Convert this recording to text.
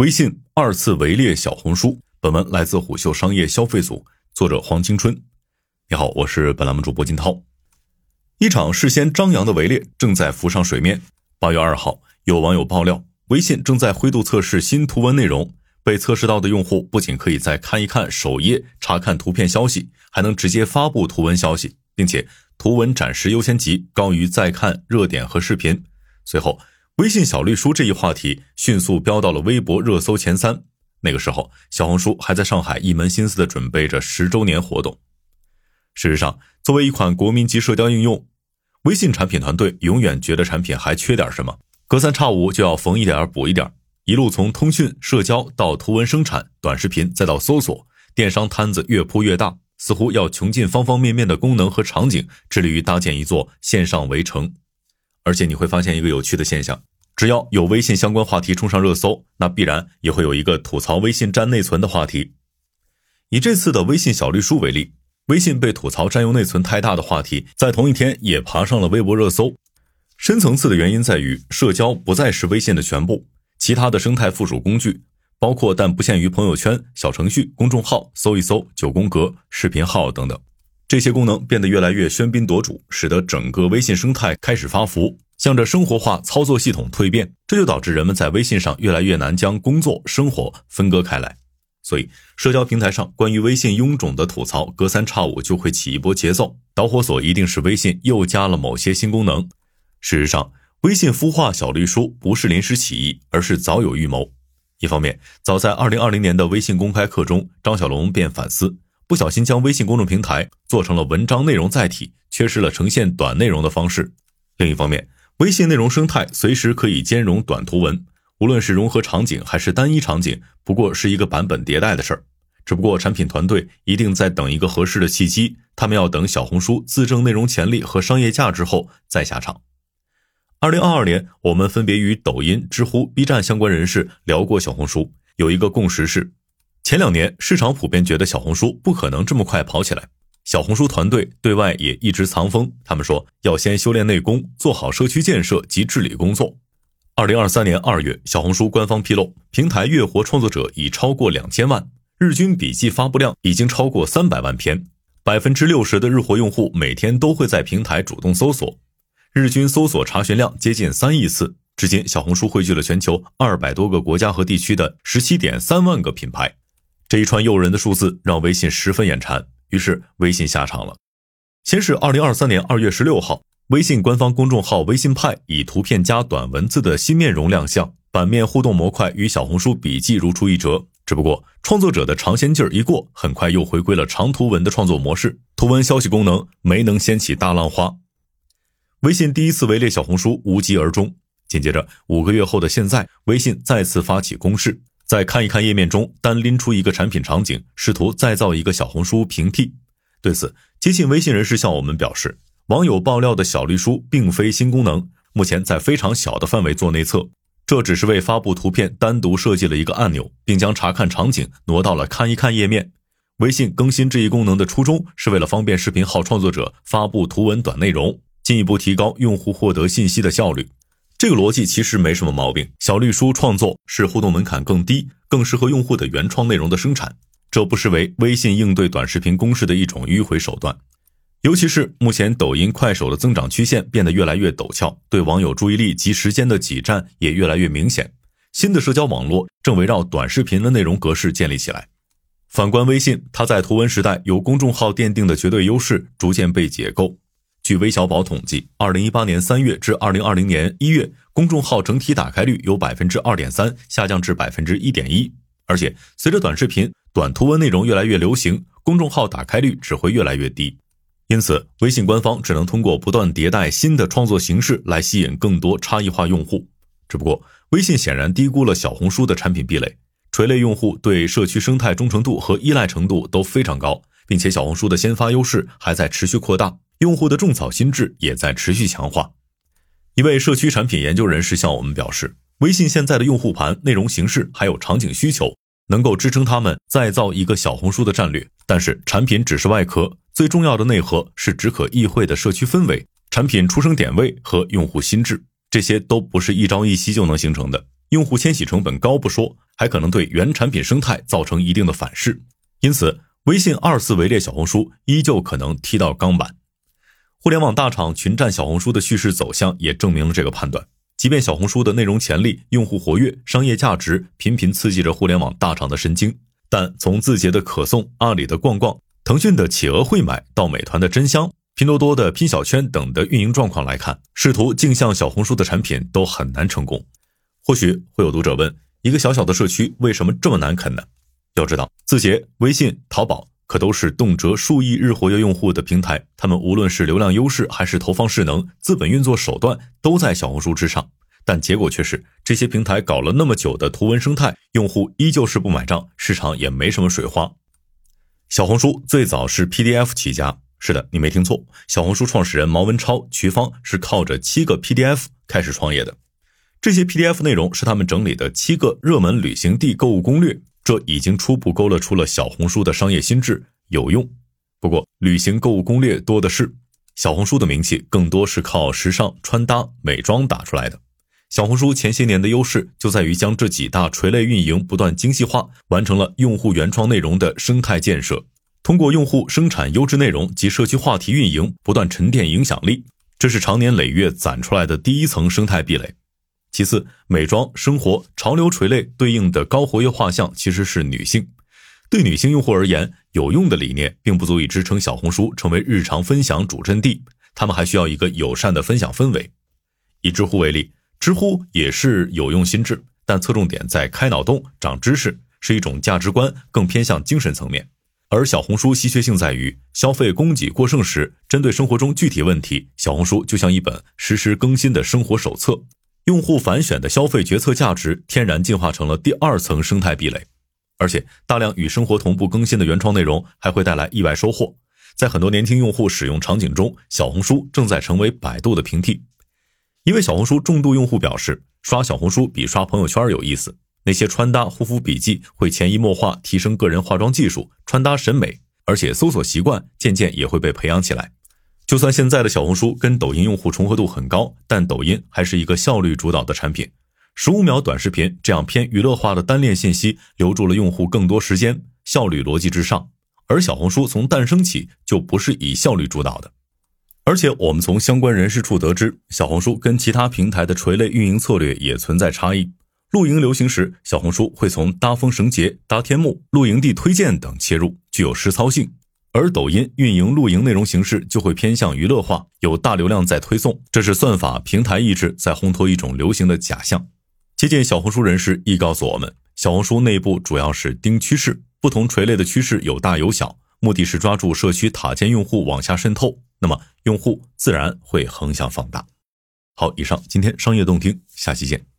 微信二次围猎小红书。本文来自虎嗅商业消费组，作者黄青春。你好，我是本栏目主播金涛。一场事先张扬的围猎正在浮上水面。八月二号，有网友爆料，微信正在灰度测试新图文内容。被测试到的用户不仅可以在看一看首页查看图片消息，还能直接发布图文消息，并且图文展示优先级高于再看热点和视频。随后，微信小绿书这一话题迅速飙到了微博热搜前三。那个时候，小红书还在上海一门心思的准备着十周年活动。事实上，作为一款国民级社交应用，微信产品团队永远觉得产品还缺点什么，隔三差五就要缝一点补一点。一路从通讯、社交到图文生产、短视频，再到搜索，电商摊子越铺越大，似乎要穷尽方方面面的功能和场景，致力于搭建一座线上围城。而且你会发现一个有趣的现象。只要有微信相关话题冲上热搜，那必然也会有一个吐槽微信占内存的话题。以这次的微信小绿书为例，微信被吐槽占用内存太大的话题，在同一天也爬上了微博热搜。深层次的原因在于，社交不再是微信的全部，其他的生态附属工具，包括但不限于朋友圈、小程序、公众号、搜一搜、九宫格、视频号等等，这些功能变得越来越喧宾夺主，使得整个微信生态开始发福。向着生活化操作系统蜕变，这就导致人们在微信上越来越难将工作生活分割开来。所以，社交平台上关于微信臃肿的吐槽，隔三差五就会起一波节奏。导火索一定是微信又加了某些新功能。事实上，微信孵化小绿书不是临时起意，而是早有预谋。一方面，早在二零二零年的微信公开课中，张小龙便反思，不小心将微信公众平台做成了文章内容载体，缺失了呈现短内容的方式。另一方面，微信内容生态随时可以兼容短图文，无论是融合场景还是单一场景，不过是一个版本迭代的事儿。只不过产品团队一定在等一个合适的契机，他们要等小红书自证内容潜力和商业价值后再下场。二零二二年，我们分别与抖音、知乎、B 站相关人士聊过小红书，有一个共识是，前两年市场普遍觉得小红书不可能这么快跑起来。小红书团队对外也一直藏风，他们说要先修炼内功，做好社区建设及治理工作。二零二三年二月，小红书官方披露，平台月活创作者已超过两千万，日均笔记发布量已经超过三百万篇，百分之六十的日活用户每天都会在平台主动搜索，日均搜索查询量接近三亿次。至今，小红书汇聚了全球二百多个国家和地区的十七点三万个品牌，这一串诱人的数字让微信十分眼馋。于是微信下场了。先是二零二三年二月十六号，微信官方公众号“微信派”以图片加短文字的新面容亮相，版面互动模块与小红书笔记如出一辙。只不过创作者的尝鲜劲儿一过，很快又回归了长图文的创作模式，图文消息功能没能掀起大浪花。微信第一次围猎小红书无疾而终。紧接着五个月后的现在，微信再次发起攻势。在看一看页面中，单拎出一个产品场景，试图再造一个小红书平替。对此，接近微信人士向我们表示，网友爆料的小绿书并非新功能，目前在非常小的范围做内测，这只是为发布图片单独设计了一个按钮，并将查看场景挪到了看一看页面。微信更新这一功能的初衷是为了方便视频号创作者发布图文短内容，进一步提高用户获得信息的效率。这个逻辑其实没什么毛病。小绿书创作是互动门槛更低、更适合用户的原创内容的生产，这不失为微信应对短视频攻势的一种迂回手段。尤其是目前抖音、快手的增长曲线变得越来越陡峭，对网友注意力及时间的挤占也越来越明显。新的社交网络正围绕短视频的内容格式建立起来。反观微信，它在图文时代由公众号奠定的绝对优势逐渐被解构。据微小宝统计，二零一八年三月至二零二零年一月，公众号整体打开率由百分之二点三下降至百分之一点一。而且，随着短视频、短图文内容越来越流行，公众号打开率只会越来越低。因此，微信官方只能通过不断迭代新的创作形式来吸引更多差异化用户。只不过，微信显然低估了小红书的产品壁垒，垂类用户对社区生态忠诚度和依赖程度都非常高，并且小红书的先发优势还在持续扩大。用户的种草心智也在持续强化。一位社区产品研究人士向我们表示，微信现在的用户盘、内容形式还有场景需求，能够支撑他们再造一个小红书的战略。但是，产品只是外壳，最重要的内核是只可意会的社区氛围、产品出生点位和用户心智，这些都不是一朝一夕就能形成的。用户迁徙成本高不说，还可能对原产品生态造成一定的反噬。因此，微信二次围猎小红书依旧可能踢到钢板。互联网大厂群占小红书的叙事走向也证明了这个判断。即便小红书的内容潜力、用户活跃、商业价值频频刺激着互联网大厂的神经，但从字节的可颂、阿里的逛逛、腾讯的企鹅会买到美团的真香、拼多多的拼小圈等的运营状况来看，试图镜像小红书的产品都很难成功。或许会有读者问：一个小小的社区为什么这么难啃呢？要知道，字节、微信、淘宝。可都是动辄数亿日活跃用户的平台，他们无论是流量优势还是投放势能、资本运作手段，都在小红书之上。但结果却是，这些平台搞了那么久的图文生态，用户依旧是不买账，市场也没什么水花。小红书最早是 PDF 起家，是的，你没听错，小红书创始人毛文超、瞿芳是靠着七个 PDF 开始创业的。这些 PDF 内容是他们整理的七个热门旅行地购物攻略。这已经初步勾勒出了小红书的商业心智，有用。不过，旅行购物攻略多的是，小红书的名气更多是靠时尚穿搭、美妆打出来的。小红书前些年的优势就在于将这几大垂类运营不断精细化，完成了用户原创内容的生态建设。通过用户生产优质内容及社区话题运营，不断沉淀影响力，这是长年累月攒出来的第一层生态壁垒。其次，美妆、生活、潮流垂类对应的高活跃画像其实是女性。对女性用户而言，有用的理念并不足以支撑小红书成为日常分享主阵地，他们还需要一个友善的分享氛围。以知乎为例，知乎也是有用心智，但侧重点在开脑洞、长知识，是一种价值观，更偏向精神层面。而小红书稀缺性在于消费供给过剩时，针对生活中具体问题，小红书就像一本实时更新的生活手册。用户反选的消费决策价值天然进化成了第二层生态壁垒，而且大量与生活同步更新的原创内容还会带来意外收获。在很多年轻用户使用场景中，小红书正在成为百度的平替。一位小红书重度用户表示，刷小红书比刷朋友圈有意思。那些穿搭、护肤笔记会潜移默化提升个人化妆技术、穿搭审美，而且搜索习惯渐渐也会被培养起来。就算现在的小红书跟抖音用户重合度很高，但抖音还是一个效率主导的产品。十五秒短视频这样偏娱乐化的单链信息，留住了用户更多时间，效率逻辑至上。而小红书从诞生起就不是以效率主导的。而且我们从相关人士处得知，小红书跟其他平台的垂类运营策略也存在差异。露营流行时，小红书会从搭风绳结、搭天幕、露营地推荐等切入，具有实操性。而抖音运营露营内容形式就会偏向娱乐化，有大流量在推送，这是算法平台意志在烘托一种流行的假象。接近小红书人士亦告诉我们，小红书内部主要是盯趋势，不同垂类的趋势有大有小，目的是抓住社区塔尖用户往下渗透，那么用户自然会横向放大。好，以上今天商业洞听，下期见。